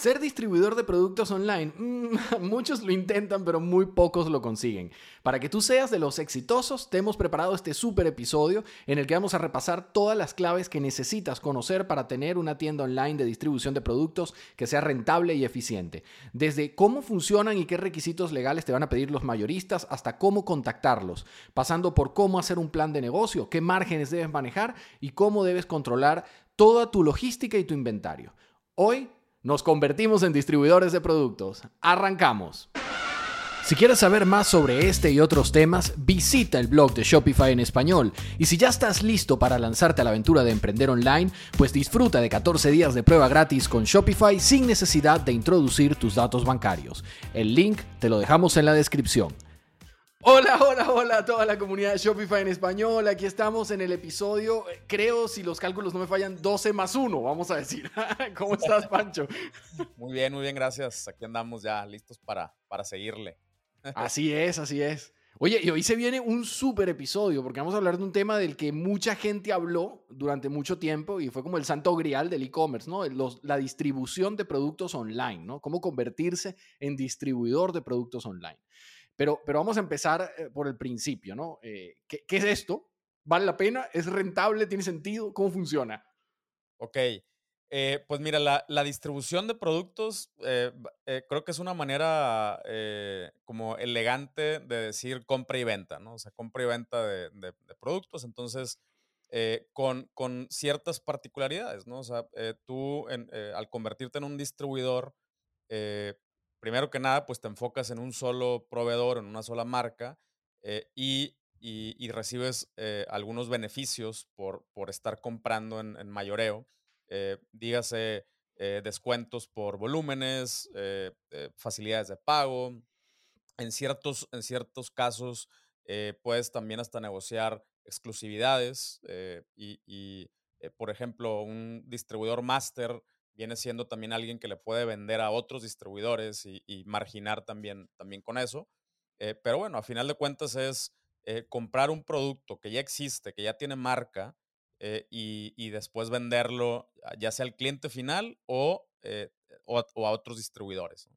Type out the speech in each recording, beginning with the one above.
Ser distribuidor de productos online, mm, muchos lo intentan, pero muy pocos lo consiguen. Para que tú seas de los exitosos, te hemos preparado este super episodio en el que vamos a repasar todas las claves que necesitas conocer para tener una tienda online de distribución de productos que sea rentable y eficiente. Desde cómo funcionan y qué requisitos legales te van a pedir los mayoristas hasta cómo contactarlos, pasando por cómo hacer un plan de negocio, qué márgenes debes manejar y cómo debes controlar toda tu logística y tu inventario. Hoy nos convertimos en distribuidores de productos. Arrancamos. Si quieres saber más sobre este y otros temas, visita el blog de Shopify en español. Y si ya estás listo para lanzarte a la aventura de emprender online, pues disfruta de 14 días de prueba gratis con Shopify sin necesidad de introducir tus datos bancarios. El link te lo dejamos en la descripción. Hola, hola, hola a toda la comunidad de Shopify en español. Aquí estamos en el episodio, creo, si los cálculos no me fallan, 12 más 1, vamos a decir. ¿Cómo estás, Pancho? Muy bien, muy bien, gracias. Aquí andamos ya listos para, para seguirle. Así es, así es. Oye, y hoy se viene un súper episodio porque vamos a hablar de un tema del que mucha gente habló durante mucho tiempo y fue como el santo grial del e-commerce, ¿no? la distribución de productos online, ¿no? Cómo convertirse en distribuidor de productos online. Pero, pero vamos a empezar eh, por el principio, ¿no? Eh, ¿qué, es esto? ¿Vale la pena? ¿Es rentable? ¿Tiene sentido? ¿Cómo funciona? Ok. Eh, pues mira, la, la, distribución de productos creo que es una manera como elegante de decir compra y venta, ¿no? O sea, compra y venta de, de, productos. Entonces, con, con, ciertas particularidades, ¿no? O sea, tú al convertirte en un distribuidor, primero que nada, pues te enfocas en un solo proveedor, en una sola marca eh, y, recibes eh, algunos beneficios por, por estar comprando en, mayoreo. Eh, dígase descuentos por volúmenes, facilidades de pago. En ciertos, en ciertos casos puedes también hasta negociar exclusividades y, y por ejemplo, un distribuidor máster viene siendo también alguien que le puede vender a otros distribuidores y, marginar también, también con eso. Eh, pero bueno, a final de cuentas es eh, comprar un producto que ya existe, que ya tiene marca, eh, y, después venderlo ya sea al cliente final o, o, a otros distribuidores.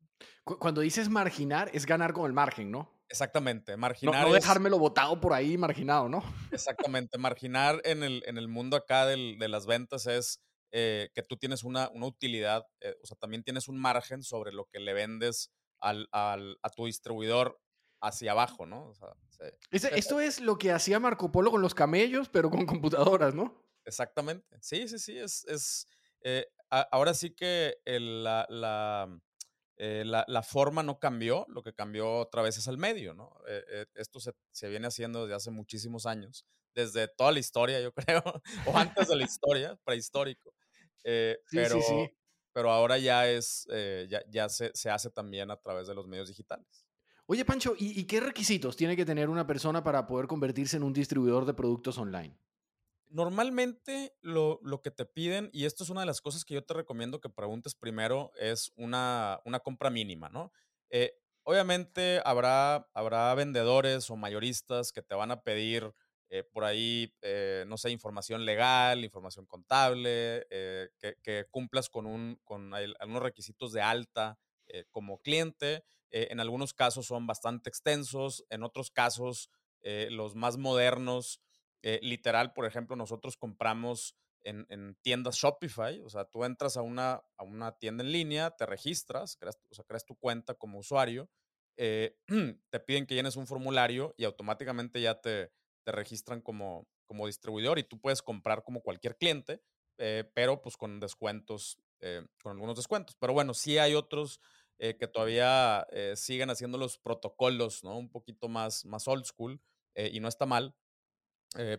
Cuando dices marginar, es ganar con el margen, ¿no? Exactamente, marginar. No, no dejármelo botado por ahí marginado, ¿no? Exactamente, marginar en el, en el mundo acá del, de las ventas es eh, que tú tienes una, una utilidad, eh, o sea, también tienes un margen sobre lo que le vendes al, al, a tu distribuidor hacia abajo, ¿no? O sea, esto es lo que hacía Marco Polo con los camellos, pero con computadoras, ¿no? Exactamente. Sí, sí, sí. Es, es eh, ahora sí que la, la, la, la, forma no cambió, lo que cambió otra vez es el medio, ¿no? esto se, se, viene haciendo desde hace muchísimos años, desde toda la historia, yo creo, o antes de la historia, prehistórico. Eh, pero, pero ahora ya es, eh, ya, ya se, se, hace también a través de los medios digitales. Oye, Pancho, ¿y, qué requisitos tiene que tener una persona para poder convertirse en un distribuidor de productos online? Normalmente lo, lo, que te piden, y esto es una de las cosas que yo te recomiendo que preguntes primero, es una, una compra mínima, ¿no? Eh, obviamente habrá, habrá vendedores o mayoristas que te van a pedir eh, por ahí, eh, no sé, información legal, información contable, eh, que, cumplas con, un, con algunos requisitos de alta como cliente. en algunos casos son bastante extensos, en otros casos, los más modernos, literal, por ejemplo, nosotros compramos en, tiendas Shopify, o sea, tú entras a una, a una tienda en línea, te registras, creas, o creas tu cuenta como usuario, te piden que llenes un formulario y automáticamente ya te, te registran como, como distribuidor y tú puedes comprar como cualquier cliente, eh, pero pues con descuentos, eh, con algunos descuentos. Pero bueno, sí hay otros eh, que todavía siguen haciendo los protocolos, ¿no? Un poquito más, más old school y no está mal.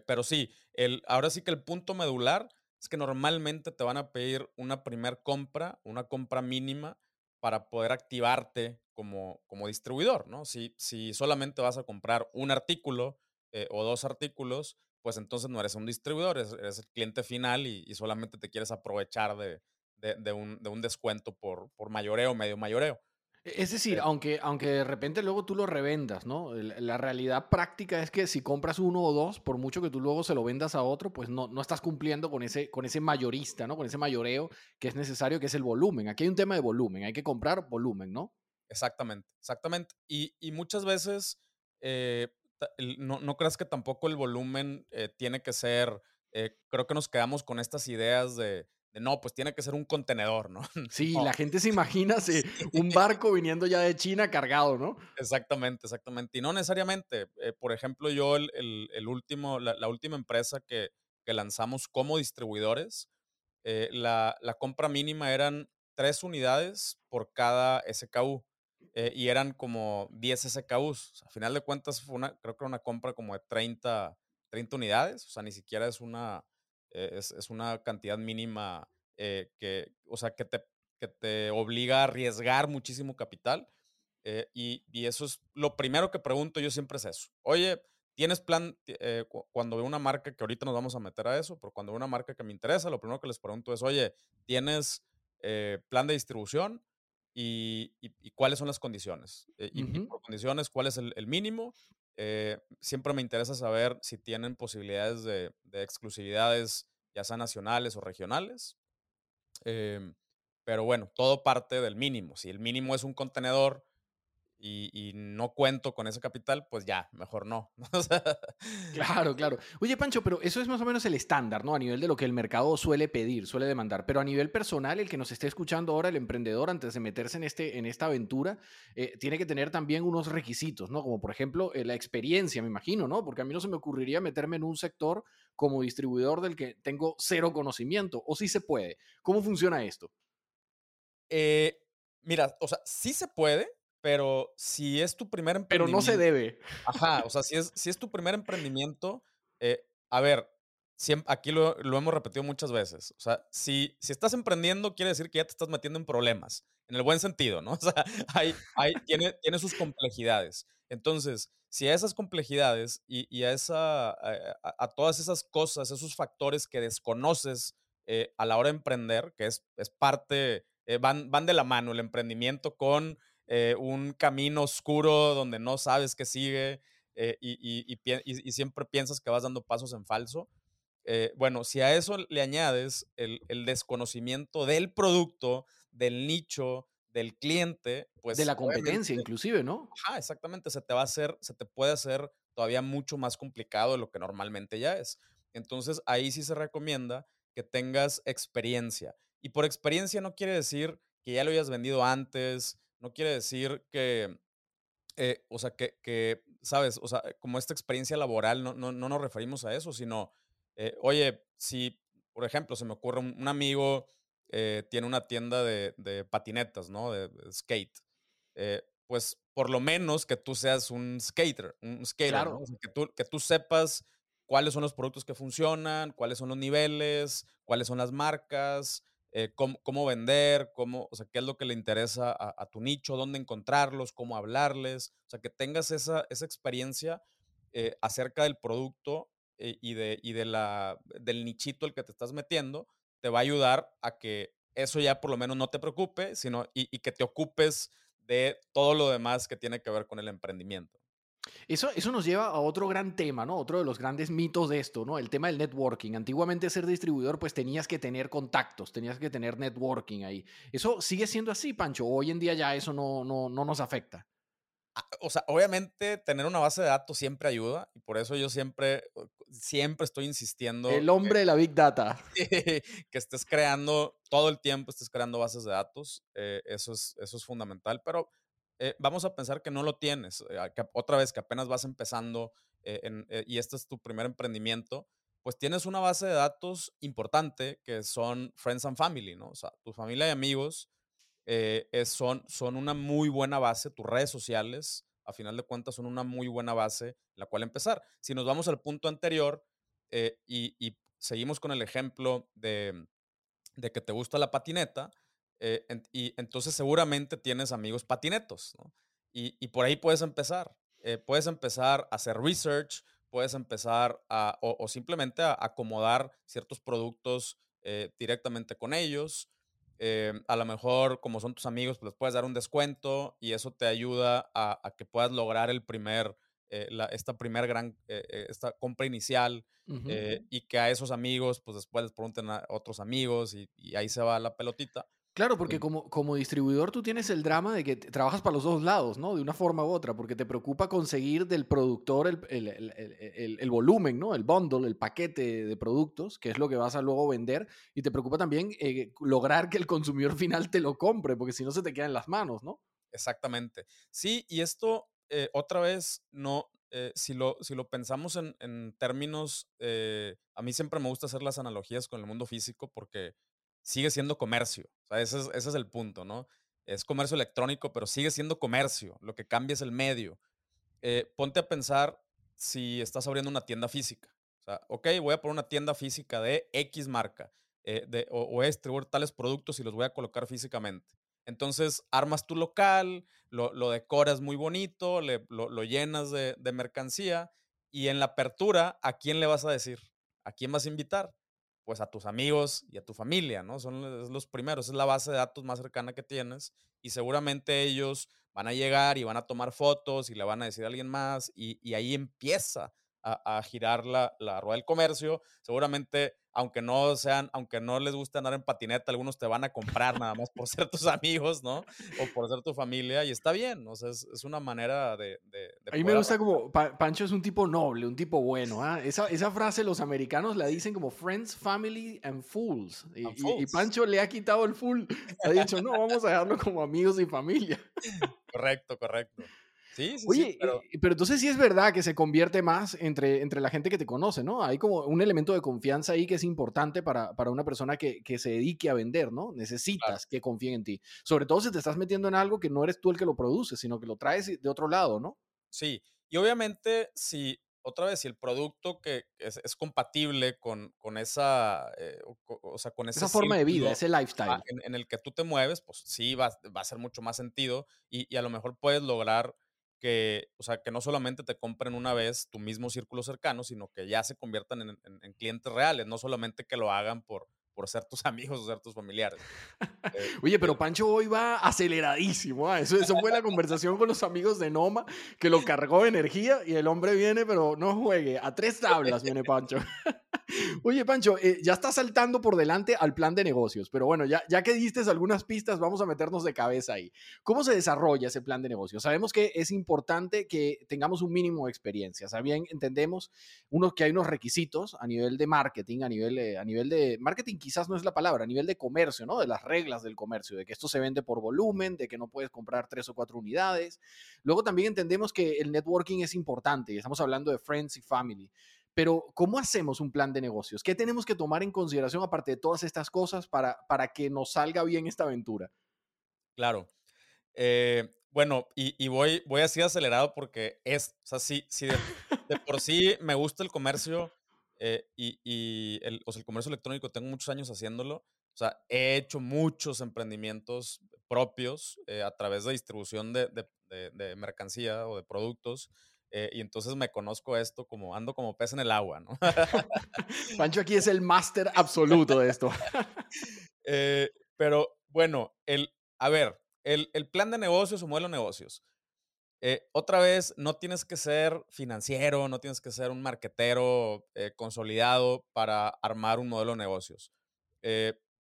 pero sí, el, ahora sí que el punto medular es que normalmente te van a pedir una primer compra, una compra mínima para poder activarte como, como distribuidor, ¿no? Si, si solamente vas a comprar un artículo eh, o dos artículos, pues entonces no eres un distribuidor, eres, el cliente final y, solamente te quieres aprovechar de, de, un, de un, descuento por, por mayoreo, medio mayoreo. E, es decir, aunque, aunque de repente luego tú lo revendas, ¿no? La realidad práctica es que si compras uno o dos, por mucho que tú luego se lo vendas a otro, pues no, no estás cumpliendo con ese, con ese mayorista, ¿no? Con ese mayoreo que es necesario, que es el volumen. Aquí hay un tema de volumen, hay que comprar volumen, ¿no? Exactamente, exactamente. Y, y muchas veces eh, no, no, creas que tampoco el volumen eh, tiene que ser, eh, creo que nos quedamos con estas ideas de, no, pues tiene que ser un contenedor, ¿no? Sí, la gente se imagina un barco viniendo ya de China cargado, ¿no? Exactamente, exactamente. Y no necesariamente. por ejemplo, yo el, el, último, la, última empresa que, que, lanzamos como distribuidores, la, la compra mínima eran tres unidades por cada SKU. Eh, y eran como 10 SKUs. a final de cuentas, fue una, creo que era una compra como de 30, 30 unidades. O sea, ni siquiera es una, eh, es, es, una cantidad mínima eh, que, o sea, que te, que te obliga a arriesgar muchísimo capital. Y, y, eso es lo primero que pregunto yo siempre es eso. Oye, ¿tienes plan? cuando veo una marca, que ahorita nos vamos a meter a eso, pero cuando veo una marca que me interesa, lo primero que les pregunto es, oye, ¿tienes plan de distribución? Y, cuáles son las condiciones. Eh, y, por condiciones, cuál es el, mínimo. Eh, siempre me interesa saber si tienen posibilidades de, exclusividades, ya sean nacionales o regionales. Em, pero bueno, todo parte del mínimo. Si el mínimo es un contenedor y, no cuento con ese capital, pues ya, mejor no. claro, claro. Oye, Pancho, pero eso es más o menos el estándar, ¿no? A nivel de lo que el mercado suele pedir, suele demandar. Pero a nivel personal, el que nos esté escuchando ahora, el emprendedor, antes de meterse en, este, en esta aventura, eh, tiene que tener también unos requisitos, ¿no? Como por ejemplo eh, la experiencia, me imagino, ¿no? Porque a mí no se me ocurriría meterme en un sector como distribuidor del que tengo cero conocimiento. ¿O sí se puede? ¿Cómo funciona esto? Eh, mira, o sea, sí se puede, pero si es tu primer emprendimiento. Pero no se debe. Ajá, o sea, si es, si es tu primer emprendimiento, eh, a ver, aquí lo, lo, hemos repetido muchas veces. O sea, si, si estás emprendiendo, quiere decir que ya te estás metiendo en problemas, en el buen sentido, ¿no? O sea, hay, hay, tiene, tiene sus complejidades. Entonces, si a esas complejidades y, y a, esa, a, todas esas cosas, esos factores que desconoces eh, a la hora de emprender, que es, es parte, eh, van, van de la mano el emprendimiento con eh, un camino oscuro donde no sabes qué sigue eh, y, siempre piensas que vas dando pasos en falso. Eh, bueno, si a eso le añades el, desconocimiento del producto, del nicho, del cliente, pues... De la competencia inclusive, ¿no? Ajá, exactamente, se te va a hacer, se te puede hacer todavía mucho más complicado de lo que normalmente ya es. Entonces ahí sí se recomienda que tengas experiencia. Y por experiencia no quiere decir que ya lo hayas vendido antes, no quiere decir que, eh, o sea, que, ¿sabes? O sea, como esta experiencia laboral, no, no, nos referimos a eso, sino, eh, oye, si, por ejemplo, se me ocurre un, amigo, eh, tiene una tienda de, patinetas, ¿no? De, skate. pues por lo menos que tú seas un skater, un skater, que, tú, que tú sepas cuáles son los productos que funcionan, cuáles son los niveles, cuáles son las marcas, eh, cómo, vender, cómo, o sea, qué es lo que le interesa a, tu nicho, dónde encontrarlos, cómo hablarles, o sea, que tengas esa, esa experiencia eh, acerca del producto eh, y, de, y de la, del nichito al que te estás metiendo, te va a ayudar a que eso ya por lo menos no te preocupe, sino y, y que te ocupes de todo lo demás que tiene que ver con el emprendimiento. Eso, eso nos lleva a otro gran tema, ¿no? Otro de los grandes mitos de esto, ¿no? El tema del networking. Antiguamente ser distribuidor, pues tenías que tener contactos, tenías que tener networking ahí. ¿Eso sigue siendo así, Pancho? Hoy en día ya eso no, no, no nos afecta. Ah, o sea, obviamente tener una base de datos siempre ayuda y por eso yo siempre, siempre estoy insistiendo. El hombre de la Big Data. que estés creando todo el tiempo, estés creando bases de datos. Eh, eso, es, eso es fundamental, pero eh, vamos a pensar que no lo tienes, eh, otra vez que apenas vas empezando eh, y este es tu primer emprendimiento, pues tienes una base de datos importante que son Friends and Family, ¿no? O sea, tu familia y amigos son, son una muy buena base, tus redes sociales, a final de cuentas, son una muy buena base en la cual empezar. Si nos vamos al punto anterior y, y, seguimos con el ejemplo de, de que te gusta la patineta, eh, y entonces seguramente tienes amigos patinetos, ¿no? Y, por ahí puedes empezar. Eh, puedes empezar a hacer research, puedes empezar a, o, simplemente a acomodar ciertos productos eh, directamente con ellos. a lo mejor, como son tus amigos, pues les puedes dar un descuento y eso te ayuda a, que puedas lograr el primer, eh, esta primer gran, esta compra inicial y que a esos amigos, pues después les pregunten a otros amigos y ahí se va la pelotita. Claro, porque como, como distribuidor tú tienes el drama de que trabajas para los dos lados, ¿no? De una forma u otra, porque te preocupa conseguir del productor el, el, el, el, volumen, ¿no? El bundle, el paquete de productos, que es lo que vas a luego vender, y te preocupa también eh, lograr que el consumidor final te lo compre, porque si no se te queda en las manos, ¿no? Exactamente. Sí, y esto eh, otra vez, no, eh, si, lo, si lo pensamos en, en términos, a mí siempre me gusta hacer las analogías con el mundo físico porque sigue siendo comercio. O ese es, el punto, ¿no? Es comercio electrónico, pero sigue siendo comercio. Lo que cambia es el medio. Eh, ponte a pensar si estás abriendo una tienda física. O sea, ok, voy a poner una tienda física de X marca eh, de, o, o, distribuir tales productos y los voy a colocar físicamente. Entonces, armas tu local, lo, decoras muy bonito, lo, llenas de, de mercancía y en la apertura, ¿a quién le vas a decir? ¿A quién vas a invitar? Pues a tus amigos y a tu familia, ¿no? Son los primeros, es la base de datos más cercana que tienes y seguramente ellos van a llegar y van a tomar fotos y le van a decir a alguien más y, ahí empieza a, girar la, la, rueda del comercio. Seguramente aunque no sean, aunque no les guste andar en patineta, algunos te van a comprar nada más por ser tus amigos, ¿no? O por ser tu familia, y está bien, o sea, es, es una manera de... de, a mí me gusta como, Pancho es un tipo noble, un tipo bueno, ¿ah? Esa, esa, frase los americanos la dicen como friends, family and fools. Y, y, Pancho le ha quitado el full, ha dicho, no, vamos a dejarlo como amigos y familia. Correcto, correcto. Sí, sí, Oye, pero... Eh, pero... entonces sí es verdad que se convierte más entre, entre la gente que te conoce, ¿no? Hay como un elemento de confianza ahí que es importante para, para una persona que, que, se dedique a vender, ¿no? Necesitas que confíen en ti. Sobre todo si te estás metiendo en algo que no eres tú el que lo produce, sino que lo traes de otro lado, ¿no? Sí, y obviamente si, otra vez, si el producto que es, es compatible con, con esa, eh, o, sea, con esa forma de vida, ese lifestyle. En, en, el que tú te mueves, pues sí, va, va a ser mucho más sentido y, y a lo mejor puedes lograr que, o sea, que no solamente te compren una vez tu mismo círculo cercano, sino que ya se conviertan en, clientes reales, no solamente que lo hagan por, por ser tus amigos o ser tus familiares. Eh, Oye, pero Pancho hoy va aceleradísimo. ¿ah? Eso, eso fue la conversación con los amigos de Noma, que lo cargó de energía y el hombre viene, pero no juegue. A tres tablas viene Pancho. Oye, Pancho, eh, ya está saltando por delante al plan de negocios, pero bueno, ya, ya que diste algunas pistas, vamos a meternos de cabeza ahí. ¿Cómo se desarrolla ese plan de negocios? Sabemos que es importante que tengamos un mínimo de experiencia. Bien, entendemos uno, que hay unos requisitos a nivel de marketing, a nivel, a nivel de marketing quizás no es la palabra, a nivel de comercio, ¿no? De las reglas del comercio, de que esto se vende por volumen, de que no puedes comprar tres o cuatro unidades. Luego también entendemos que el networking es importante y estamos hablando de friends y family. Pero, ¿cómo hacemos un plan de negocios? ¿Qué tenemos que tomar en consideración aparte de todas estas cosas para, para que nos salga bien esta aventura? Claro. Eh, bueno, y, voy, voy así acelerado porque es, o sí, sí de, por sí me gusta el comercio eh, y, el, o sea, el comercio electrónico, tengo muchos años haciéndolo. O sea, he hecho muchos emprendimientos propios eh, a través de distribución de, de, de mercancía o de productos. Eh, y entonces me conozco esto como ando como pez en el agua, ¿no? Pancho aquí es el máster absoluto de esto. Eh, pero bueno, el, a ver, el, el, plan de negocios o modelo de negocios. Eh, otra vez, no tienes que ser financiero, no tienes que ser un marquetero consolidado para armar un modelo de negocios.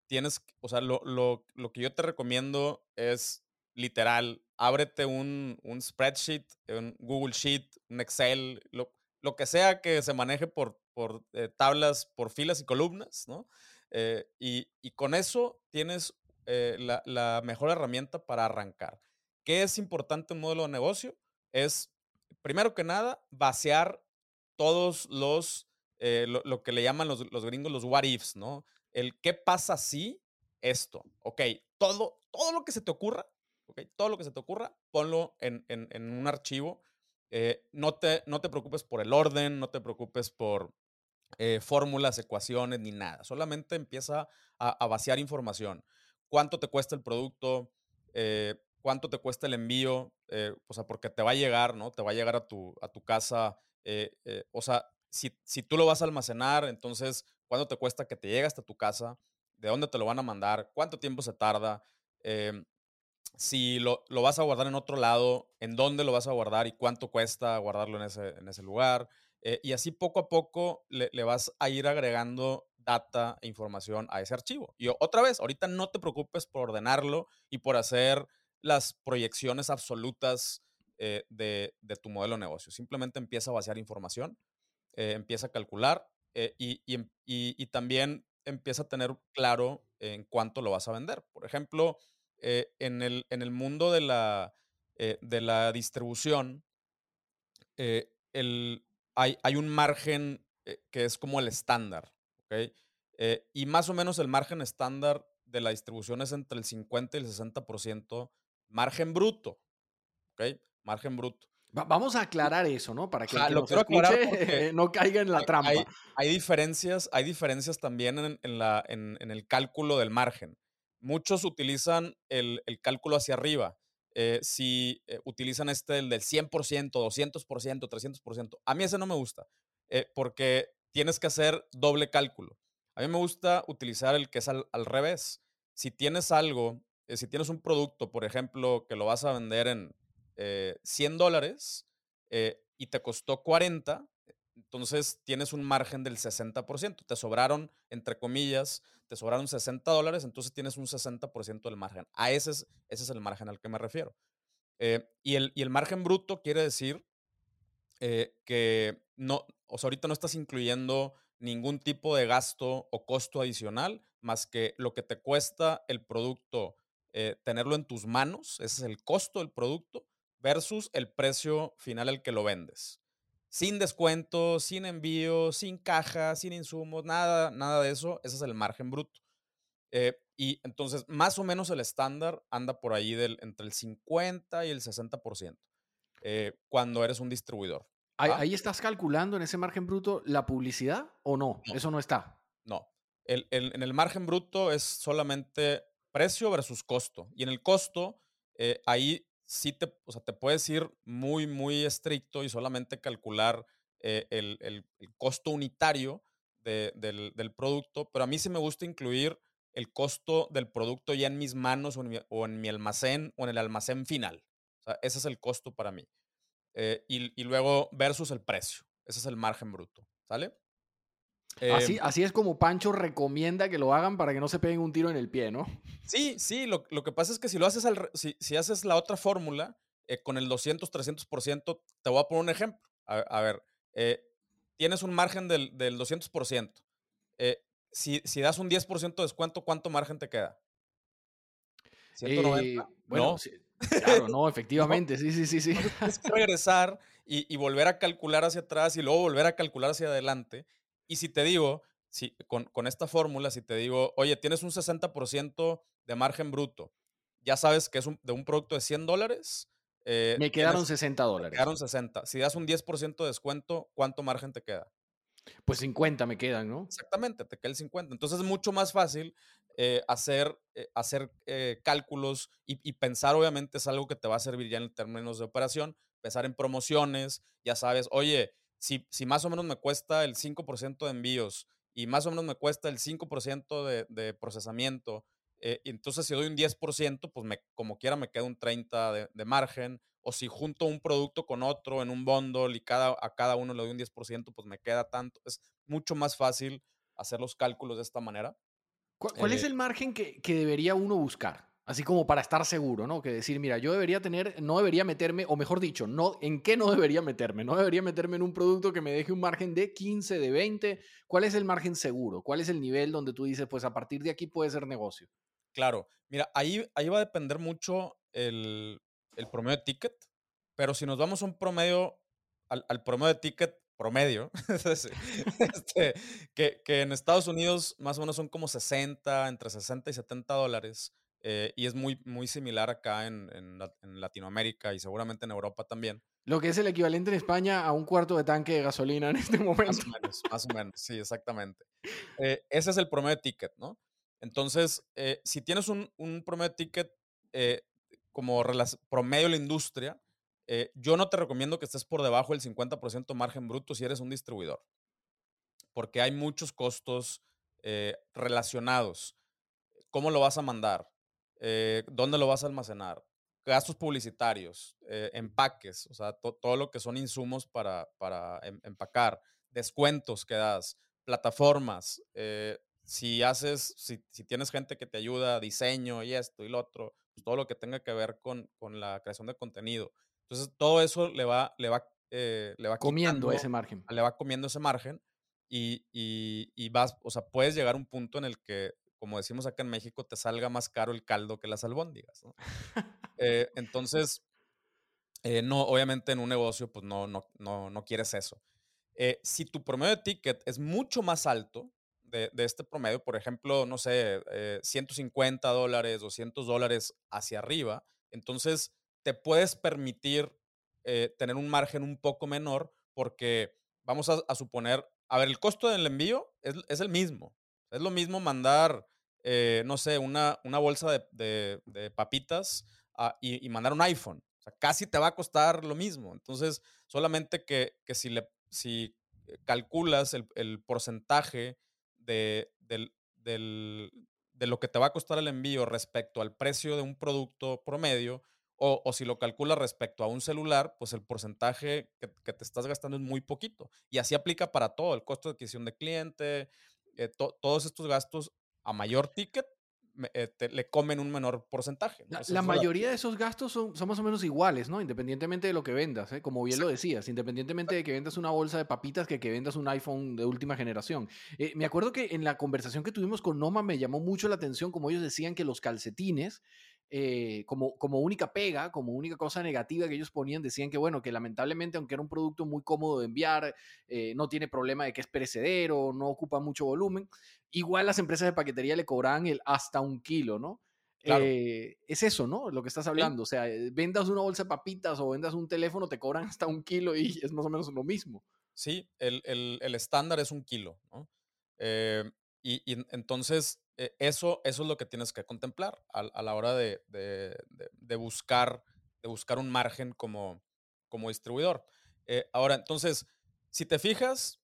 tienes, o sea, lo, lo, lo que yo te recomiendo es literal ábrete un, spreadsheet, un Google Sheet, un Excel, lo, lo que sea que se maneje por, por eh, tablas, por filas y columnas, ¿no? Eh, y, con eso tienes eh, la, mejor herramienta para arrancar. ¿Qué es importante en un modelo de negocio? Es, primero que nada, vaciar todos los, lo, que le llaman los, los, gringos los what ifs, ¿no? El qué pasa si esto, ok, todo, todo lo que se te ocurra, todo lo que se te ocurra, ponlo en, un archivo. Eh, no, te, no te preocupes por el orden, no te preocupes por eh, fórmulas, ecuaciones, ni nada. Solamente empieza a, vaciar información. ¿Cuánto te cuesta el producto? Eh, ¿Cuánto te cuesta el envío? o sea, porque te va a llegar, ¿no? Te va a llegar a tu, a tu casa. o sea, si, si, tú lo vas a almacenar, entonces, ¿cuánto te cuesta que te llegue hasta tu casa? de dónde te lo van a mandar, cuánto tiempo se tarda, em, si lo, vas a guardar en otro lado, en dónde lo vas a guardar y cuánto cuesta guardarlo en ese, en ese lugar. Eh, y así poco a poco le, le, vas a ir agregando data e información a ese archivo. Y otra vez, ahorita no te preocupes por ordenarlo y por hacer las proyecciones absolutas eh, de, tu modelo de negocio. Simplemente empieza a vaciar información, eh, empieza a calcular eh, em, y, también empieza a tener claro en cuánto lo vas a vender. Por ejemplo, en, el, en, el, mundo de la, de la distribución, el, hay, hay, un margen que es como el estándar. y más o menos el margen estándar de la distribución es entre el 50 y el 60% margen bruto. ¿Ok? margen bruto. vamos a aclarar eso, ¿no? Para que, el que nos escuche no caiga en la trampa. Hay, diferencias, hay diferencias también en, la, en, el cálculo del margen. Muchos utilizan el, cálculo hacia arriba. Eh, si eh, utilizan este el del 100%, 200%, 300%. A mí ese no me gusta, eh, porque tienes que hacer doble cálculo. A mí me gusta utilizar el que es al, revés. Si tienes algo, si tienes un producto, por ejemplo, que lo vas a vender en 100 eh, dólares y te costó 40, entonces tienes un margen del 60%. Te sobraron, entre comillas, te sobraron 60 dólares, entonces tienes un 60% del margen. A ese es, ese es el margen al que me refiero. Eh, y, el, y, el, margen bruto quiere decir que no, o ahorita no estás incluyendo ningún tipo de gasto o costo adicional más que lo que te cuesta el producto tenerlo en tus manos, ese es el costo del producto, versus el precio final al que lo vendes. Sin descuento, sin envío, sin caja, sin insumos, nada, nada de eso. Ese es el margen bruto. Eh, y entonces, más o menos el estándar anda por ahí del, entre el 50 y el 60% eh, cuando eres un distribuidor. ¿Ahí, estás calculando en ese margen bruto la publicidad o no? Eso no está. No. en el margen bruto es solamente precio versus costo. Y en el costo, eh, ahí sí te, o sea, te puedes ir muy, muy estricto y solamente calcular eh, el, costo unitario del, producto, pero a mí sí me gusta incluir el costo del producto ya en mis manos o en mi, almacén o en el almacén final. O ese es el costo para mí. Eh, y, luego versus el precio. Ese es el margen bruto. ¿Sale? Así, em así es como Pancho recomienda que lo hagan para que no se peguen un tiro en el pie, ¿no? Sí, sí, lo, que pasa es que si lo haces, al, si, haces la otra fórmula eh, con el 200, 300%, te voy a poner un ejemplo. A, ver, eh, tienes un margen del, del 200%. Eh, si, si, das un 10% de descuento, ¿cuánto margen te queda? 190. bueno, claro, no, efectivamente, sí, sí, sí, sí. Tienes que regresar y, y volver a calcular hacia atrás y luego volver a calcular hacia adelante. Y si te digo, si, con, con esta fórmula, si te digo, oye, tienes un 60% de margen bruto, ya sabes que es de un producto de 100 dólares. Eh, me quedaron 60 dólares. Me quedaron 60. Si das un 10% de descuento, ¿cuánto margen te queda? Pues 50 me quedan, ¿no? Exactamente, te queda el 50. Entonces es mucho más fácil eh, hacer, eh, hacer cálculos y, y, pensar, obviamente, es algo que te va a servir ya en términos de operación, pensar en promociones, ya sabes, oye, si, más o menos me cuesta el 5% de envíos y más o menos me cuesta el 5% de, de, procesamiento, eh, entonces si doy un 10%, pues me, como quiera me queda un 30% de, margen. O si junto un producto con otro en un bundle y cada, a cada uno le doy un 10%, pues me queda tanto. Es mucho más fácil hacer los cálculos de esta manera. ¿Cuál, es eh el margen que, que debería uno buscar? Así como para estar seguro, ¿no? Que decir, mira, yo debería tener, no debería meterme, o mejor dicho, no, ¿en qué no debería meterme? No debería meterme en un producto que me deje un margen de 15, de 20. ¿Cuál es el margen seguro? ¿Cuál es el nivel donde tú dices, pues a partir de aquí puede ser negocio? Claro, mira, ahí, ahí va a depender mucho el, el promedio de ticket, pero si nos vamos a un promedio, al, al promedio de ticket promedio, este, que, que en Estados Unidos más o menos son como 60, entre 60 y 70 dólares eh, y es muy, muy similar acá en, en, Latinoamérica y seguramente en Europa también. Lo que es el equivalente en España a un cuarto de tanque de gasolina en este momento. Más o menos, más o menos, sí, exactamente. Eh, ese es el promedio de ticket, ¿no? Entonces, eh, si tienes un, un, promedio de ticket como promedio de la industria, yo no te recomiendo que estés por debajo del 50% margen bruto si eres un distribuidor, porque hay muchos costos relacionados ¿cómo lo vas a mandar? Eh, ¿Dónde lo vas a almacenar? Gastos publicitarios, eh, empaques, o sea, todo lo que son insumos para, para em, empacar, descuentos que das, plataformas, si haces, si, si, tienes gente que te ayuda, diseño y esto y lo otro, pues todo lo que tenga que ver con, con la creación de contenido. Entonces, todo eso le va, le va, le va comiendo ese margen. Le va comiendo ese margen y, y, vas, o sea, puedes llegar a un punto en el que, como decimos acá en México, te salga más caro el caldo que las albóndigas. ¿no? Eh, entonces, eh, no, obviamente en un negocio, pues no, no, no, no quieres eso. Eh, si tu promedio de ticket es mucho más alto de, de este promedio, por ejemplo, no sé, 150 dólares, 200 dólares hacia arriba, entonces te puedes permitir tener un margen un poco menor porque vamos a, a suponer a ver, el costo del envío es, el mismo. Es lo mismo mandar, eh, no sé, una, una bolsa de, papitas y, mandar un iPhone. O casi te va a costar lo mismo. Entonces, solamente que, si, le, si calculas el, porcentaje de, de lo que te va a costar el envío respecto al precio de un producto promedio, o, si lo calculas respecto a un celular, pues el porcentaje que, te estás gastando es muy poquito. Y así aplica para todo, el costo de adquisición de cliente, eh, todos estos gastos a mayor ticket eh, le comen un menor porcentaje. La, mayoría de esos gastos son, son, más o menos iguales, ¿no? Independientemente de lo que vendas, ¿eh? como bien lo decías, independientemente de que vendas una bolsa de papitas que que vendas un iPhone de última generación. me acuerdo que en la conversación que tuvimos con Noma me llamó mucho la atención como ellos decían que los calcetines eh, como, como única pega, como única cosa negativa que ellos ponían, decían que, bueno, que lamentablemente, aunque era un producto muy cómodo de enviar, eh, no tiene problema de que es perecedero, no ocupa mucho volumen, igual las empresas de paquetería le cobraban el hasta un kilo, ¿no? Eh, es eso, ¿no? Lo que estás hablando. O sea, vendas una bolsa de papitas o vendas un teléfono, te cobran hasta un kilo y es más o menos lo mismo. Sí, el, el, estándar es un kilo, ¿no? y, y, entonces eh, eso, eso es lo que tienes que contemplar a, la hora de, buscar, de buscar un margen como, como distribuidor. Eh, ahora, entonces, si te fijas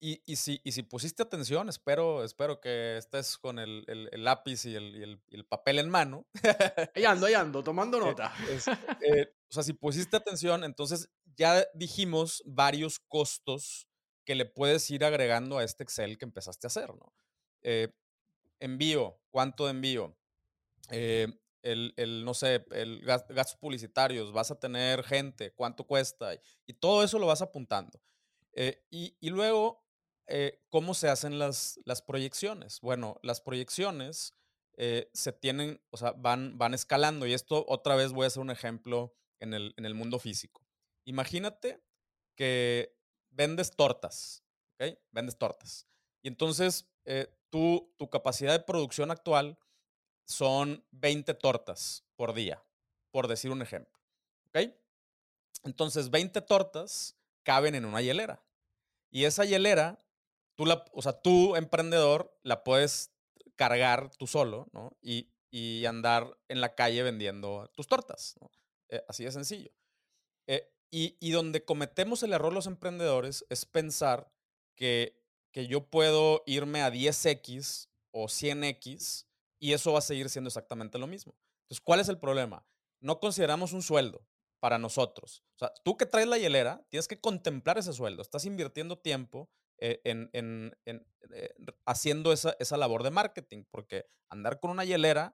y, si, si pusiste atención, espero, espero que estés con el, lápiz y el, papel en mano. Ahí ando, ahí ando, tomando eh, nota. o sea, si pusiste atención, entonces ya dijimos varios costos que le puedes ir agregando a este Excel que empezaste a hacer, ¿no? Envío, ¿cuánto de envío? Eh, el, no sé, el gastos publicitarios, vas a tener gente, cuánto cuesta, y todo eso lo vas apuntando. Eh, y, luego, eh, ¿cómo se hacen las, las proyecciones? Bueno, las proyecciones se tienen, o sea, van, van escalando, y esto otra vez voy a hacer un ejemplo en el, en el mundo físico. Imagínate que vendes tortas, ¿ok? Vendes tortas. Y entonces tu, capacidad de producción actual son 20 tortas por día, por decir un ejemplo. ¿Ok? Entonces, 20 tortas caben en una hielera. Y esa hielera, tú la, o sea, tú, emprendedor, la puedes cargar tú solo, ¿no? Y, andar en la calle vendiendo tus tortas, eh, así de sencillo. Eh, y, y, donde cometemos el error los emprendedores es pensar que que yo puedo irme a 10x o 100x y eso va a seguir siendo exactamente lo mismo. Entonces, ¿cuál es el problema? No consideramos un sueldo para nosotros. O sea, tú que traes la hielera, tienes que contemplar ese sueldo. Estás invirtiendo tiempo eh, en, eh, haciendo esa, labor de marketing, porque andar con una hielera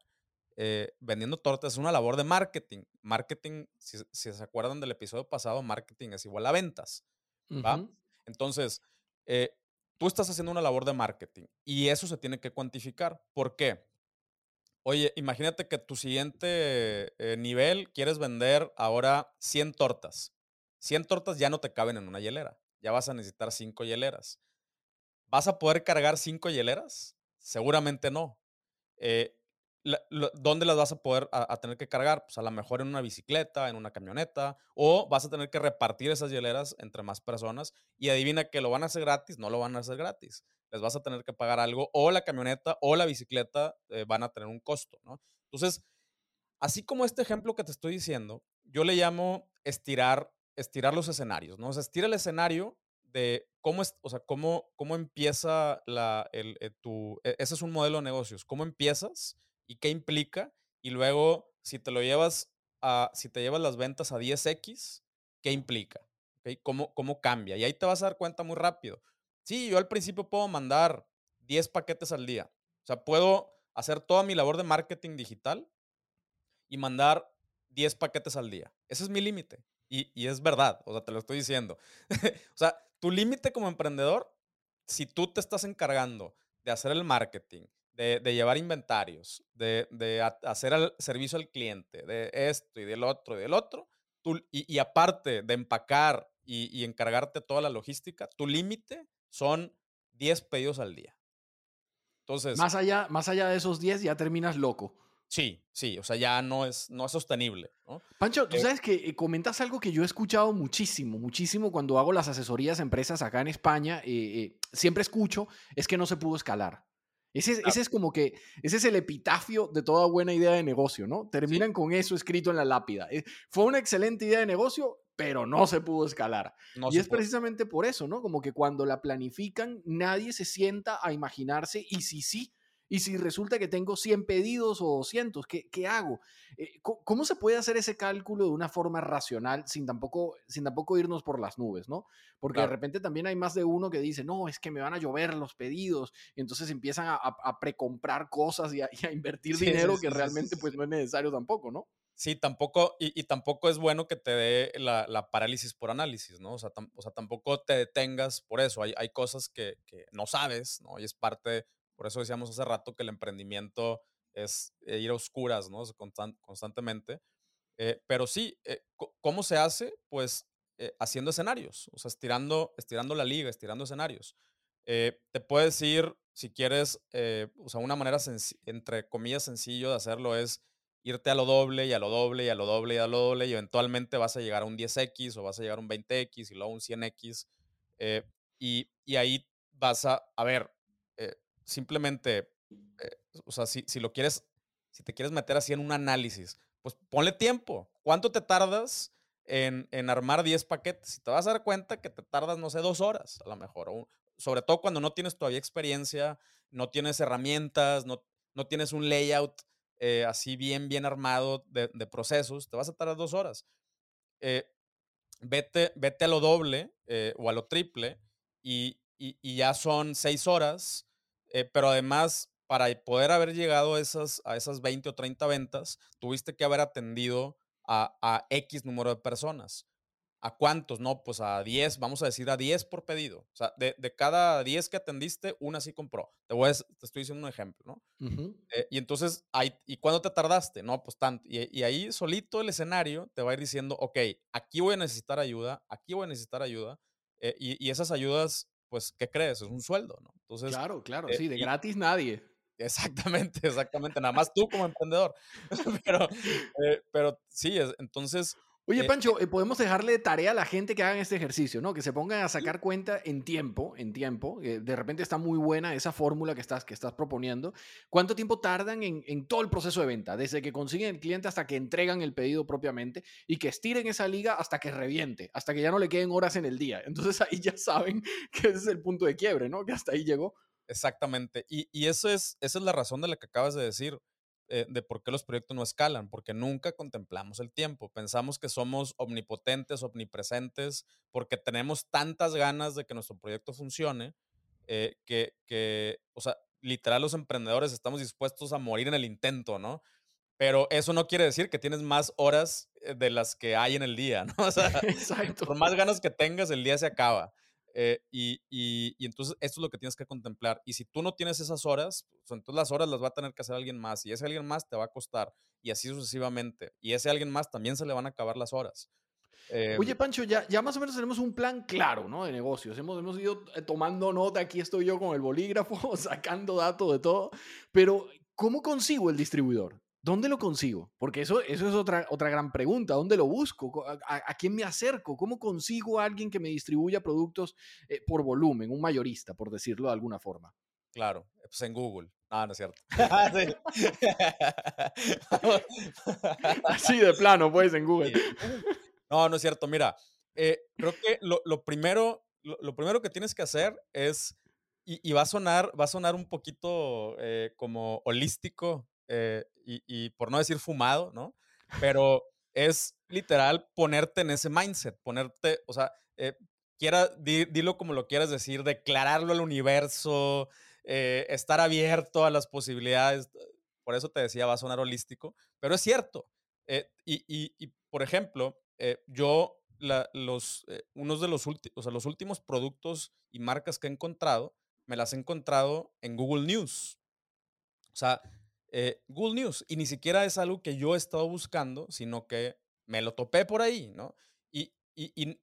eh, vendiendo tortas es una labor de marketing. Marketing, si, se acuerdan del episodio pasado, marketing es igual a ventas. ¿va? Entonces, tú estás haciendo una labor de marketing y eso se tiene que cuantificar. ¿Por qué? Oye, imagínate que tu siguiente eh, nivel quieres vender ahora 100 tortas. 100 tortas ya no te caben en una hielera. Ya vas a necesitar 5 hieleras. ¿Vas a poder cargar 5 hieleras? Seguramente no. Eh, ¿dónde las vas a poder a, tener que cargar? Pues a lo mejor en una bicicleta, en una camioneta, o vas a tener que repartir esas hieleras entre más personas y adivina que lo van a hacer gratis, no lo van a hacer gratis. Les vas a tener que pagar algo, o la camioneta o la bicicleta eh, van a tener un costo, ¿no? Entonces, así como este ejemplo que te estoy diciendo, yo le llamo estirar, estirar los escenarios, ¿no? O sea, estira el escenario de cómo, o sea, cómo, cómo empieza la, el, eh, tu, e, ese es un modelo de negocios, cómo empiezas y qué implica. Y luego, si te lo llevas a, si te llevas las ventas a 10x, ¿qué implica? ¿Cómo, ¿Cómo cambia? Y ahí te vas a dar cuenta muy rápido. Sí, yo al principio puedo mandar 10 paquetes al día. O sea, puedo hacer toda mi labor de marketing digital y mandar 10 paquetes al día. Ese es mi límite. Y, y, es verdad, o sea, te lo estoy diciendo. o sea, tu límite como emprendedor, si tú te estás encargando de hacer el marketing, de, de llevar inventarios, de, de, hacer el servicio al cliente, de esto y del otro y del otro, tú, y, y, aparte de empacar y, y encargarte toda la logística, tu límite son 10 pedidos al día. Entonces. Más allá, más allá de esos 10 ya terminas loco. Sí, sí, o sea, ya no es, no es sostenible. Pancho, tú eh sabes que eh, comentas algo que yo he escuchado muchísimo, muchísimo cuando hago las asesorías a empresas acá en España. Eh, siempre escucho, es que no se pudo escalar. Ese, ese, es como que, ese es el epitafio de toda buena idea de negocio, ¿no? Terminan con eso escrito en la lápida. Fue una excelente idea de negocio, pero no se pudo escalar. y es precisamente por eso, ¿no? Como que cuando la planifican, nadie se sienta a imaginarse, y si sí, y si resulta que tengo 100 pedidos o 200, ¿qué, qué hago? Eh, ¿Cómo se puede hacer ese cálculo de una forma racional sin tampoco, sin tampoco irnos por las nubes, ¿no? Porque de repente también hay más de uno que dice, no, es que me van a llover los pedidos, y entonces empiezan a, a, precomprar cosas y a, invertir dinero que realmente pues no es necesario tampoco, ¿no? Sí, tampoco, y, tampoco es bueno que te dé la, la parálisis por análisis, ¿no? O sea, o sea, tampoco te detengas por eso. Hay, hay cosas que, que, no sabes, ¿no? Y es parte por eso decíamos hace rato que el emprendimiento es eh, ir a oscuras, ¿no? constantemente. Eh, pero sí, eh, ¿cómo se hace? Pues haciendo escenarios, o sea, estirando, estirando la liga, estirando escenarios. te puedes ir, si quieres, o sea, una manera, entre comillas, sencillo de hacerlo es irte a lo doble y a lo doble y a lo doble y a lo doble y eventualmente vas a llegar a un 10x o vas a llegar a un 20x y luego a un 100x. y, y, ahí vas a, a ver, simplemente, eh, o sea, si, si, lo quieres, si te quieres meter así en un análisis, pues ponle tiempo. ¿Cuánto te tardas en, en armar 10 paquetes? Y te vas a dar cuenta que te tardas, no sé, dos horas a lo mejor. Sobre todo cuando no tienes todavía experiencia, no tienes herramientas, no, no tienes un layout eh, así bien, bien armado de, procesos, te vas a tardar dos horas. Eh, vete, vete a lo doble o a lo triple y, y, ya son seis horas eh, pero además, para poder haber llegado a esas, a esas 20 o 30 ventas, tuviste que haber atendido a, a X número de personas. ¿A cuántos? No, pues a 10, vamos a decir a 10 por pedido. O sea, de, de cada 10 que atendiste, una sí compró. Te, voy a, te estoy diciendo un ejemplo, ¿no? eh, y entonces, ahí, ¿y cuándo te tardaste? No, pues tanto. Y, y, ahí solito el escenario te va a ir diciendo, ok, aquí voy a necesitar ayuda, aquí voy a necesitar ayuda. Eh, y, y, esas ayudas pues, ¿qué crees? Es un sueldo, ¿no? Entonces, claro, claro, eh, sí, de gratis nadie. Exactamente, exactamente, nada más tú como emprendedor. pero, eh, pero sí, entonces Oye, eh, Pancho, eh, podemos dejarle tarea a la gente que hagan este ejercicio, ¿no? Que se pongan a sacar cuenta en tiempo, en tiempo. Eh, de repente está muy buena esa fórmula que estás, que estás proponiendo. ¿Cuánto tiempo tardan en, en, todo el proceso de venta? Desde que consiguen el cliente hasta que entregan el pedido propiamente y que estiren esa liga hasta que reviente, hasta que ya no le queden horas en el día. Entonces ahí ya saben que ese es el punto de quiebre, ¿no? Que hasta ahí llegó. Exactamente. Y, y eso es, esa es la razón de la que acabas de decir. Eh, de por qué los proyectos no escalan, porque nunca contemplamos el tiempo. Pensamos que somos omnipotentes, omnipresentes, porque tenemos tantas ganas de que nuestro proyecto funcione, eh, que, que, o sea, literal los emprendedores estamos dispuestos a morir en el intento, ¿no? Pero eso no quiere decir que tienes más horas eh, de las que hay en el día, ¿no? O sea, Exacto. por más ganas que tengas, el día se acaba. Eh, y, y, y, entonces esto es lo que tienes que contemplar. Y si tú no tienes esas horas, pues entonces las horas las va a tener que hacer alguien más. Y ese alguien más te va a costar. Y así sucesivamente. Y ese alguien más también se le van a acabar las horas. Eh, Oye, Pancho, ya, ya más o menos tenemos un plan claro, ¿no? De negocios. Hemos, hemos ido eh, tomando nota. Aquí estoy yo con el bolígrafo, sacando datos de todo. Pero, ¿cómo consigo el distribuidor? ¿Dónde lo consigo? Porque eso, eso es otra, otra gran pregunta. ¿Dónde lo busco? ¿A, quién me acerco? ¿Cómo consigo a alguien que me distribuya productos eh, por volumen, un mayorista, por decirlo de alguna forma? Claro, pues en Google. Ah, no es cierto. Así de plano, pues, en Google. No, no es cierto. Mira, eh, creo que lo, lo primero, lo, lo, primero que tienes que hacer es, y, y, va, a sonar, va a sonar un poquito eh, como holístico eh, y, por no decir fumado, ¿no? Pero es literal ponerte en ese mindset, ponerte, o sea, eh, quiera, dilo como lo quieras decir, declararlo al universo, eh, estar abierto a las posibilidades. Por eso te decía, va a sonar holístico, pero es cierto. y, por ejemplo, yo, los, unos de los, o sea, los últimos productos y marcas que he encontrado, me las he encontrado en Google News. O sea, eh, Google News. Y ni siquiera es algo que yo he estado buscando, sino que me lo topé por ahí, ¿no? Y, y,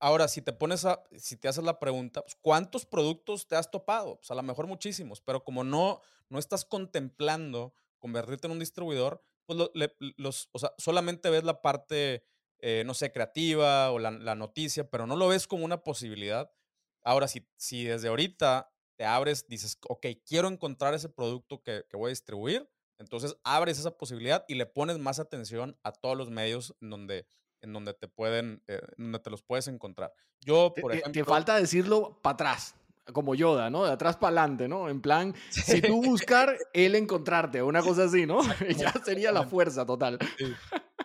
ahora, si te pones a, si te haces la pregunta, pues, ¿cuántos productos te has topado? Pues a lo mejor muchísimos, pero como no, no estás contemplando convertirte en un distribuidor, pues los, o sea, solamente ves la parte, eh, no sé, creativa o la, la, noticia, pero no lo ves como una posibilidad. Ahora, si, si desde ahorita te abres, dices, ok, quiero encontrar ese producto que, voy a distribuir, entonces abres esa posibilidad y le pones más atención a todos los medios en donde, en donde te pueden, eh, donde te los puedes encontrar. Yo, por ejemplo... Te falta decirlo para atrás, como Yoda, ¿no? De atrás para adelante, ¿no? En plan, si tú buscar, él encontrarte, una cosa así, ¿no? ya sería la fuerza total.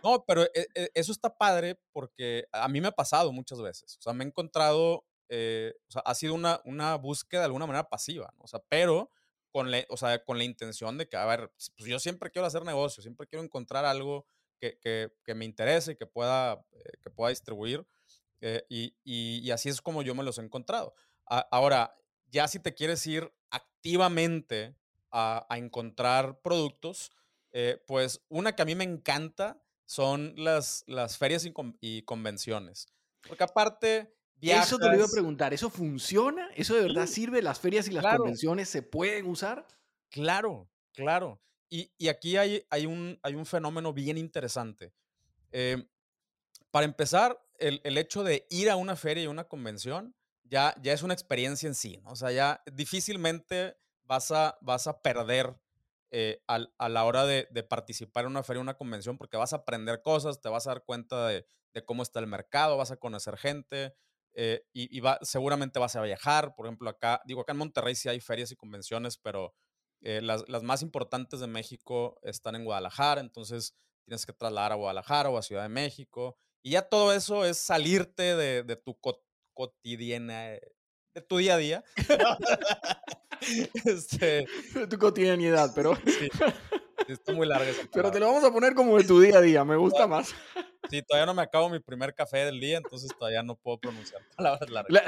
No, pero eh, eh, eso está padre porque a mí me ha pasado muchas veces. O sea, me he encontrado eh, ha sido una, una búsqueda de alguna manera pasiva, ¿no? O sea, pero con la, o sea, con la intención de que, a ver, pues yo siempre quiero hacer negocio, siempre quiero encontrar algo que, que, me interese que pueda, eh, que pueda distribuir. Eh, y, y, así es como yo me los he encontrado. ahora, ya si te quieres ir activamente a, a encontrar productos, pues una que a mí me encanta son las, las ferias y convenciones. Porque aparte, eso te lo iba a preguntar, ¿eso funciona? ¿Eso de verdad sirve? ¿Las ferias y las convenciones se pueden usar? Claro, claro. Y, aquí hay, hay, un, hay un fenómeno bien interesante. Em, para empezar, el, hecho de ir a una feria y una convención ya, ya es una experiencia en sí, ¿no? O sea, ya difícilmente vas a, vas a perder eh, a, la hora de, participar en una feria o una convención porque vas a aprender cosas, te vas a dar cuenta de, de cómo está el mercado, vas a conocer gente, eh, y, va, seguramente vas a viajar. Por ejemplo, acá, digo, acá en Monterrey sí hay ferias y convenciones, pero eh, las, las, más importantes de México están en Guadalajara, entonces tienes que trasladar a Guadalajara o a Ciudad de México. Y ya todo eso es salirte de, de tu cotidiana, de tu día a día. este, de tu cotidianidad, pero... sí, está muy larga Pero te lo vamos a poner como de tu día a día, me gusta más. Sí, todavía no me acabo mi primer café del día, entonces todavía no puedo pronunciar palabras largas.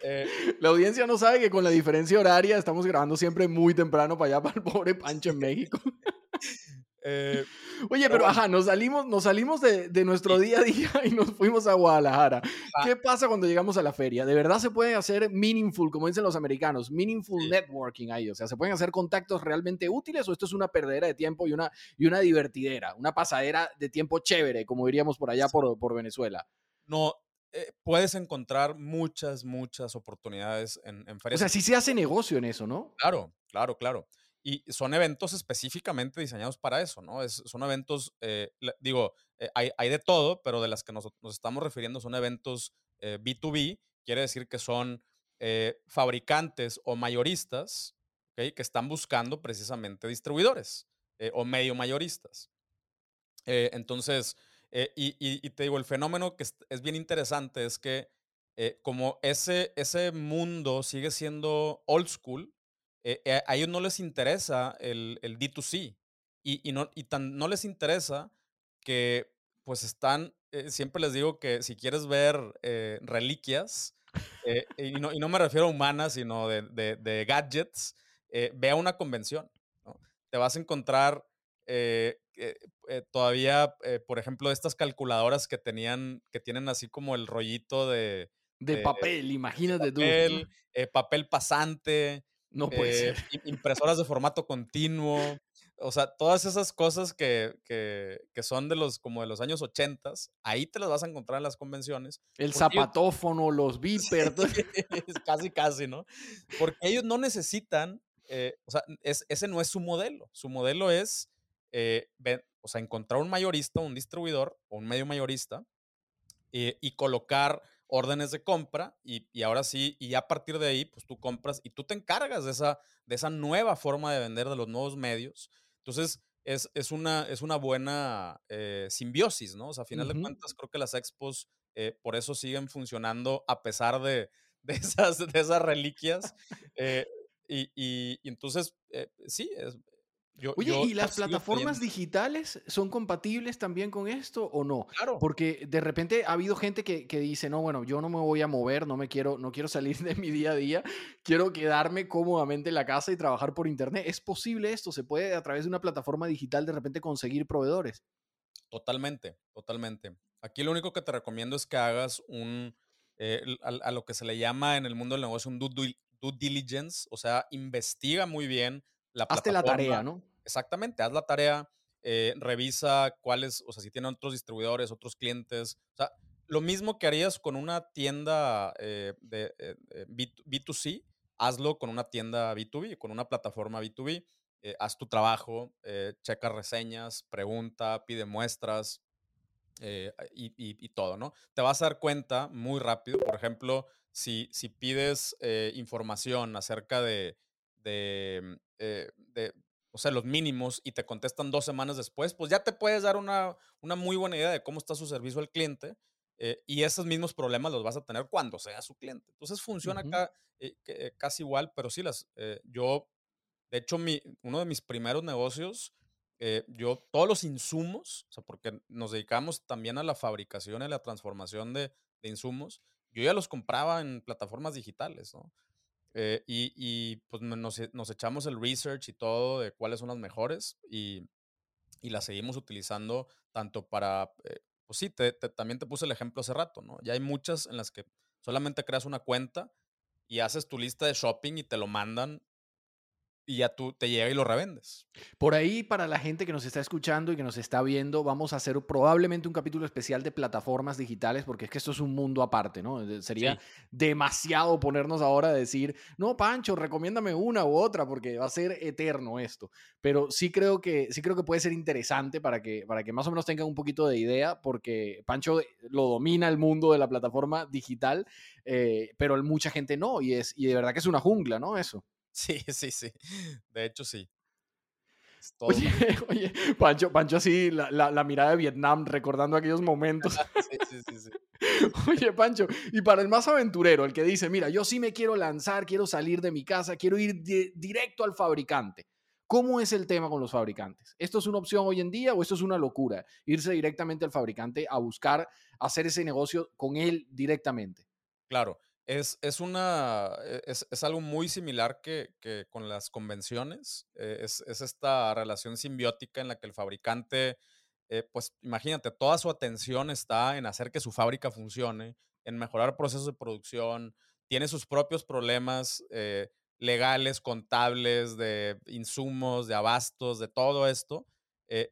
Eh, la, audiencia no sabe que con la diferencia horaria estamos grabando siempre muy temprano para allá, para el pobre Pancho en México. Eh, Oye, pero, ajá, nos salimos, nos salimos de, de nuestro día a día y nos fuimos a Guadalajara. ¿Qué pasa cuando llegamos a la feria? ¿De verdad se puede hacer meaningful, como dicen los americanos, meaningful networking ahí? O sea, ¿se pueden hacer contactos realmente útiles o esto es una perdedera de tiempo y una, y una divertidera, una pasadera de tiempo chévere, como diríamos por allá por, por Venezuela? No, eh, puedes encontrar muchas, muchas oportunidades en, en ferias. O sea, sí se hace negocio en eso, ¿no? Claro, claro, claro. Y son eventos específicamente diseñados para eso, ¿no? Es, son eventos, eh, digo, eh, hay, hay, de todo, pero de las que nos, estamos refiriendo son eventos B2B, eh, quiere decir que son fabricantes o mayoristas ¿okay? que están buscando precisamente distribuidores o medio mayoristas. entonces, y, y, te digo, el fenómeno que es, es bien interesante es que como ese, ese mundo sigue siendo old school, eh, eh, a ellos no les interesa el, el D2C y, y, no, y tan, no les interesa que pues están, eh, siempre les digo que si quieres ver reliquias, y, no, y, no, me refiero a humanas, sino de, de, de gadgets, ve a una convención. ¿no? Te vas a encontrar todavía, por ejemplo, estas calculadoras que tenían, que tienen así como el rollito de... De, papel, imagínate papel, tú. papel pasante, no puede ser. Eh, impresoras de formato continuo. O sea, todas esas cosas que, son de los, como de los años 80, ahí te las vas a encontrar en las convenciones. El zapatófono, los beepers. casi, casi, ¿no? Porque ellos no necesitan, eh, o sea, ese no es su modelo. Su modelo es, eh, o sea, encontrar un mayorista, un distribuidor o un medio mayorista y colocar órdenes de compra y, ahora sí, y a partir de ahí, pues tú compras y tú te encargas de esa, de esa nueva forma de vender de los nuevos medios. Entonces, es, es, una, es una buena eh, simbiosis, ¿no? O sea, a final de cuentas, creo que las expos eh, por eso siguen funcionando a pesar de, de, esas, de esas reliquias. Eh, y, y, entonces, sí, es, Oye, ¿y las plataformas digitales son compatibles también con esto o no? Claro. Porque de repente ha habido gente que, dice, no, bueno, yo no me voy a mover, no me quiero, no quiero salir de mi día a día, quiero quedarme cómodamente en la casa y trabajar por internet. ¿Es posible esto? ¿Se puede a través de una plataforma digital de repente conseguir proveedores? Totalmente, totalmente. Aquí lo único que te recomiendo es que hagas un, eh, a, lo que se le llama en el mundo del negocio un due, due diligence, o sea, investiga muy bien la Hazte la tarea, ¿no? Exactamente, haz la tarea, eh, revisa cuáles, o sea, si tienen otros distribuidores, otros clientes. O sea, lo mismo que harías con una tienda eh, de B, 2 c hazlo con una tienda B2B, con una plataforma B2B. Eh, haz tu trabajo, checa reseñas, pregunta, pide muestras y, todo, ¿no? Te vas a dar cuenta muy rápido, por ejemplo, si, si pides información acerca de, de, o sea, los mínimos y te contestan dos semanas después, pues ya te puedes dar una, una muy buena idea de cómo está su servicio al cliente eh, y esos mismos problemas los vas a tener cuando sea su cliente. Entonces funciona acá eh, eh, casi igual, pero sí, las, yo, de hecho, mi, uno de mis primeros negocios, yo todos los insumos, o sea, porque nos dedicamos también a la fabricación y a la transformación de, de insumos, yo ya los compraba en plataformas digitales, ¿no? Eh, y, pues nos, echamos el research y todo de cuáles son las mejores y, y las seguimos utilizando tanto para, eh, pues sí, también te puse el ejemplo hace rato, ¿no? Ya hay muchas en las que solamente creas una cuenta y haces tu lista de shopping y te lo mandan y ya tú te llega y lo revendes. Por ahí, para la gente que nos está escuchando y que nos está viendo, vamos a hacer probablemente un capítulo especial de plataformas digitales, porque es que esto es un mundo aparte, ¿no? Eh, sería demasiado ponernos ahora a decir, no, Pancho, recomiéndame una u otra, porque va a ser eterno esto. Pero sí creo que, sí creo que puede ser interesante para que, para que más o menos tengan un poquito de idea, porque Pancho lo domina el mundo de la plataforma digital, eh, pero mucha gente no, y, es, y de verdad que es una jungla, ¿no? Eso. Sí, sí, sí. De hecho, sí. Oye, oye, Pancho, Pancho así, la, la, mirada de Vietnam, recordando aquellos momentos. sí, sí, sí, sí. Oye, Pancho, y para el más aventurero, el que dice, mira, yo sí me quiero lanzar, quiero salir de mi casa, quiero ir directo al fabricante. ¿Cómo es el tema con los fabricantes? ¿Esto es una opción hoy en día o esto es una locura? Irse directamente al fabricante a buscar hacer ese negocio con él directamente. Claro. Es, es una, e, es, es, algo muy similar que, que con las convenciones. Eh, es, es, esta relación simbiótica en la que el fabricante, eh, pues imagínate, toda su atención está en hacer que su fábrica funcione, en mejorar procesos de producción, tiene sus propios problemas eh, legales, contables, de insumos, de abastos, de todo esto.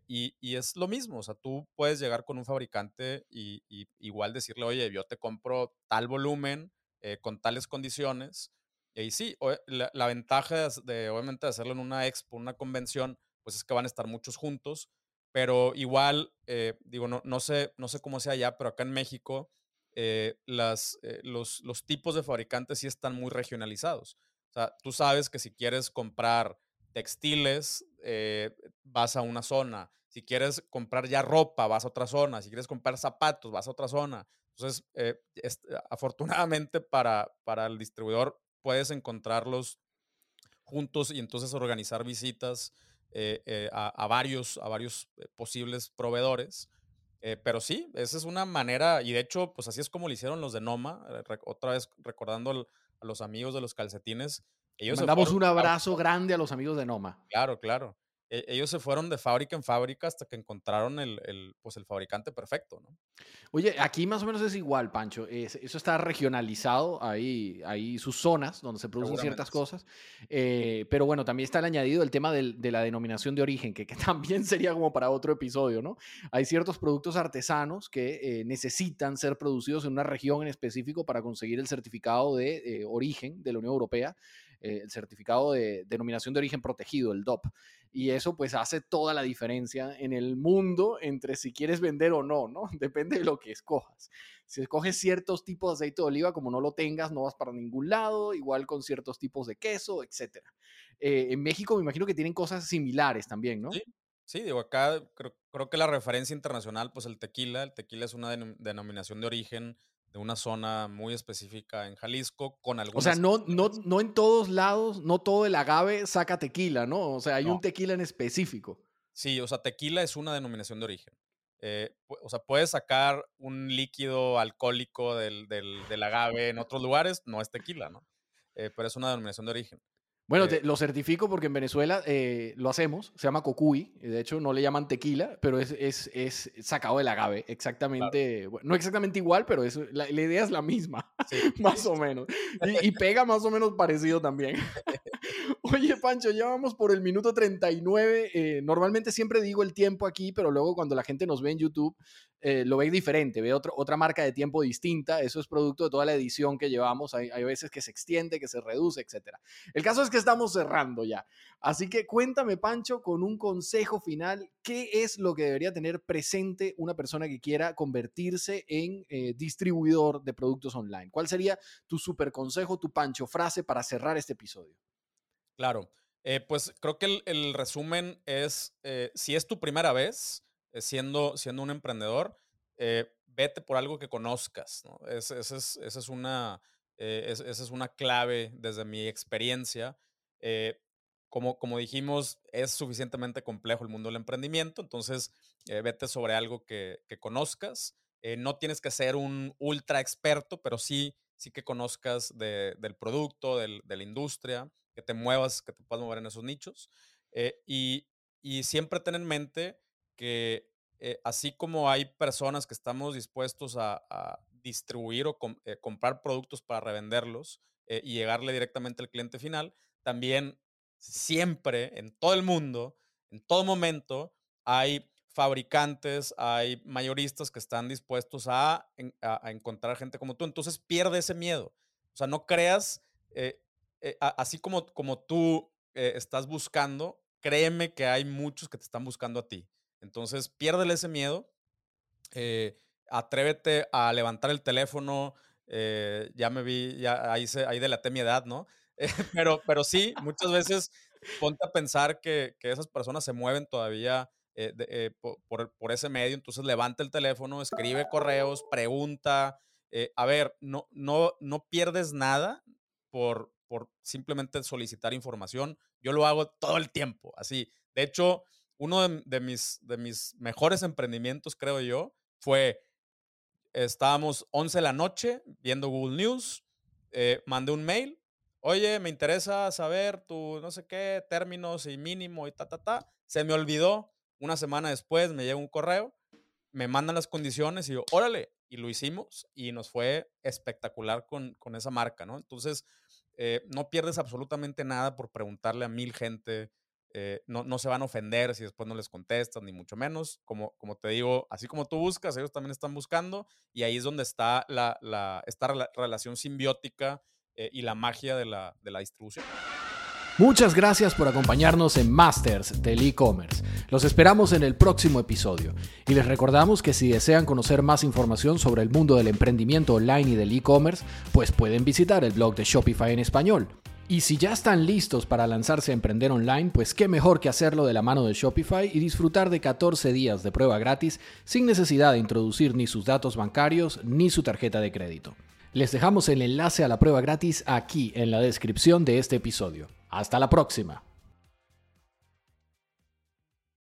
y, y, es lo mismo, o sea, tú puedes llegar con un fabricante y, y igual decirle, oye, yo te compro tal volumen, eh, con tales condiciones. Y sí, la, ventaja de, obviamente, de hacerlo en una expo, una convención, pues es que van a estar muchos juntos, pero igual, eh, digo, no, no, sé, no sé cómo sea allá, pero acá en México, eh, las, los, los tipos de fabricantes sí están muy regionalizados. O sea, tú sabes que si quieres comprar textiles, vas a una zona. Si quieres comprar ya ropa, vas a otra zona. Si quieres comprar zapatos, vas a otra zona. Entonces, eh, afortunadamente para, para el distribuidor puedes encontrarlos juntos y entonces organizar visitas eh, eh, a, varios, a varios posibles proveedores. pero sí, esa es una manera, y de hecho, pues así es como lo hicieron los de Noma, otra vez recordando a los amigos de los calcetines. Ellos Mandamos un abrazo grande a los amigos de Noma. Claro, claro. E, ellos se fueron de fábrica en fábrica hasta que encontraron el, el, pues el fabricante perfecto, ¿no? Oye, aquí más o menos es igual, Pancho. eso está regionalizado, hay, hay sus zonas donde se producen ciertas cosas. Eh, pero bueno, también está el añadido el tema de la denominación de origen, que, también sería como para otro episodio, ¿no? Hay ciertos productos artesanos que eh, necesitan ser producidos en una región en específico para conseguir el certificado de eh, origen de la Unión Europea. Eh, el certificado de denominación de origen protegido, el DOP. Y eso pues hace toda la diferencia en el mundo entre si quieres vender o no, ¿no? Depende de lo que escojas. Si escoges ciertos tipos de aceite de oliva, como no lo tengas, no vas para ningún lado, igual con ciertos tipos de queso, etc. Eh, en México me imagino que tienen cosas similares también, ¿no? Sí, sí digo, acá creo, que la referencia internacional, pues el tequila, el tequila es una denominación de origen de una zona muy específica en Jalisco con algunos. O sea, no, no, no en todos lados, no todo el agave saca tequila, ¿no? O sea, hay un tequila en específico. Sí, o sea, tequila es una denominación de origen. Eh, o sea, puedes sacar un líquido alcohólico del, del, agave en otros lugares, no es tequila, ¿no? Eh, pero es una denominación de origen. Bueno, eh, lo certifico porque en Venezuela eh, lo hacemos, se llama cocuy, de hecho no le llaman tequila, pero es, es, es sacado del agave, exactamente, no exactamente igual, pero es, la, idea es la misma, más o menos, y, y, pega más o menos parecido también. Oye, Pancho, ya vamos por el minuto 39, eh, normalmente siempre digo el tiempo aquí, pero luego cuando la gente nos ve en YouTube, lo ve diferente, ve otro, otra marca de tiempo distinta, eso es producto de toda la edición que llevamos, hay, hay veces que se extiende, que se reduce, etc. El caso es que estamos cerrando ya. Así que cuéntame, Pancho, con un consejo final, ¿qué es lo que debería tener presente una persona que quiera convertirse en eh, distribuidor de productos online? ¿Cuál sería tu super consejo, tu Pancho frase para cerrar este episodio? Claro, eh, pues creo que el, resumen es, eh, si es tu primera vez siendo, siendo un emprendedor, vete por algo que conozcas. esa es, una... esa es una clave desde mi experiencia. Eh, como, como dijimos, es suficientemente complejo el mundo del emprendimiento, entonces eh, vete sobre algo que, conozcas. Eh, no tienes que ser un ultra experto, pero sí, sí que conozcas del producto, de la industria, que te muevas, que te puedas mover en esos nichos. y, siempre ten en mente que así como hay personas que estamos dispuestos a, distribuir o comprar productos para revenderlos y llegarle directamente al cliente final, también siempre, en todo el mundo, en todo momento, hay fabricantes, hay mayoristas que están dispuestos a, encontrar gente como tú. Entonces pierde ese miedo. O sea, no creas, eh, eh, así como, como tú eh, estás buscando, créeme que hay muchos que te están buscando a ti. Entonces, piérdele ese miedo. atrévete a levantar el teléfono. ya me vi, ya ahí, se, ahí delaté mi edad, ¿no? pero, pero sí, muchas veces ponte a pensar que, esas personas se mueven todavía eh, eh, por, ese medio, entonces levanta el teléfono, escribe correos, pregunta. Eh, a ver, no, no, no pierdes nada por, por simplemente solicitar información. Yo lo hago todo el tiempo, así. De hecho, uno de, mis, de mis mejores emprendimientos, creo yo, fue, estábamos 11 de la noche viendo Google News, mandé un mail, oye, me interesa saber tu no sé qué, términos y mínimo y ta, ta, ta. Se me olvidó. Una semana después me llega un correo, me mandan las condiciones y yo, órale, y lo hicimos y nos fue espectacular con, con esa marca, ¿no? Entonces, eh, no pierdes absolutamente nada por preguntarle a mil gente. Eh, no, no, se van a ofender si después no les contestas, ni mucho menos. Como, como te digo, así como tú buscas, ellos también están buscando y ahí es donde está la, la, esta relación simbiótica eh, y la magia de la, de la distribución. Muchas gracias por acompañarnos en Masters del e-commerce. Los esperamos en el próximo episodio y les recordamos que si desean conocer más información sobre el mundo del emprendimiento online y del e-commerce, pues pueden visitar el blog de Shopify en español. Y si ya están listos para lanzarse a emprender online, pues qué mejor que hacerlo de la mano de Shopify y disfrutar de 14 días de prueba gratis sin necesidad de introducir ni sus datos bancarios ni su tarjeta de crédito. Les dejamos el enlace a la prueba gratis aquí en la descripción de este episodio. Hasta la próxima.